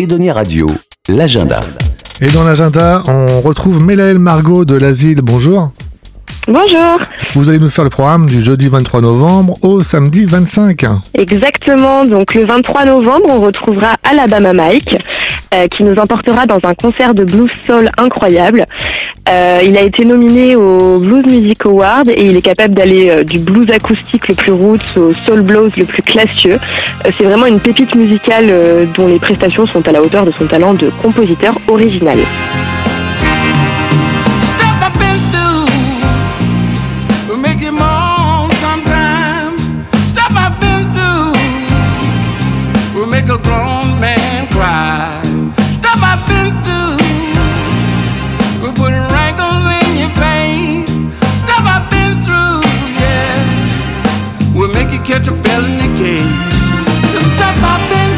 Edonia Radio, l'agenda. Et dans l'agenda, on retrouve Mélaël Margot de l'Asile. Bonjour. Bonjour. Vous allez nous faire le programme du jeudi 23 novembre au samedi 25. Exactement. Donc le 23 novembre, on retrouvera Alabama Mike, euh, qui nous emportera dans un concert de blues soul incroyable. Euh, il a été nominé au Blues Music Award et il est capable d'aller euh, du blues acoustique le plus roots au soul blues le plus classieux. C'est vraiment une pépite musicale dont les prestations sont à la hauteur de son talent de compositeur original. A grown man cry. the. Just step up in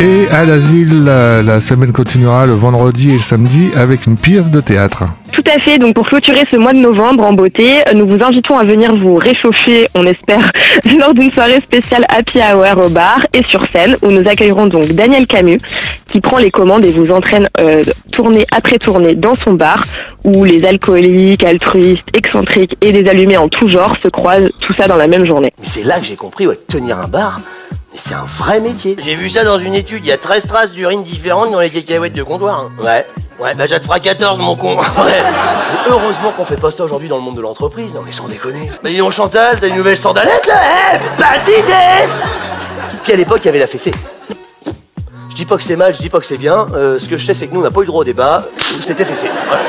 Et à l'Asile, la, la semaine continuera le vendredi et le samedi avec une pièce de théâtre. Tout à fait. Donc pour clôturer ce mois de novembre en beauté, nous vous invitons à venir vous réchauffer, on espère, lors d'une soirée spéciale Happy Hour au bar et sur scène où nous accueillerons donc Daniel Camus qui prend les commandes et vous entraîne euh, tournée après tournée dans son bar où les alcooliques, altruistes, excentriques et des allumés en tout genre se croisent, tout ça dans la même journée. C'est là que j'ai compris, ouais, tenir un bar, mais c'est un vrai métier. J'ai vu ça dans une étude, il y a 13 traces d'urine différentes dans les cacahuètes de comptoir. hein. Ouais, ouais, bah ça te fera 14 mon con. Ouais. Mais heureusement qu'on fait pas ça aujourd'hui dans le monde de l'entreprise, non mais sans déconner. Bah dis donc Chantal, t'as une nouvelle sandalette là Eh, baptisé Puis à l'époque, il y avait la fessée. Je dis pas que c'est mal, je dis pas que c'est bien. Euh, ce que je sais, c'est que nous, on n'a pas eu droit au débat. C'était fessé. Voilà.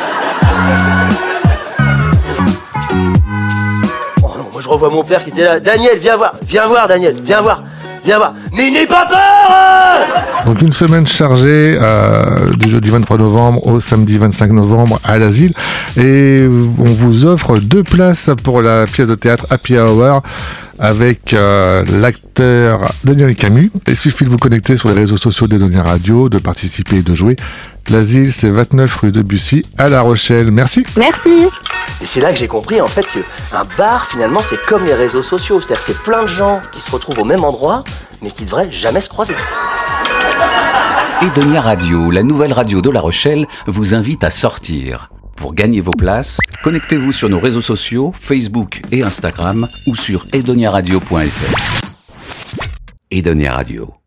Oh non, moi je revois mon père qui était là. Daniel, viens voir, viens voir, Daniel, viens voir, viens voir. Mais n'aie pas peur hein Donc une semaine chargée euh, du jeudi 23 novembre au samedi 25 novembre à l'Asile. Et on vous offre deux places pour la pièce de théâtre Happy Hour avec euh, l'acteur Daniel Camus. Il suffit de vous connecter sur les réseaux sociaux d'Edonia Radio, de participer et de jouer. L'Asile, c'est 29 rue de Bussy à La Rochelle. Merci. Merci. Et c'est là que j'ai compris en fait que un bar finalement c'est comme les réseaux sociaux, c'est-à-dire que c'est plein de gens qui se retrouvent au même endroit mais qui devraient jamais se croiser. Edonia Radio, la nouvelle radio de La Rochelle, vous invite à sortir. Pour gagner vos places, connectez-vous sur nos réseaux sociaux, Facebook et Instagram ou sur edoniaradio.fr. Edonia Radio.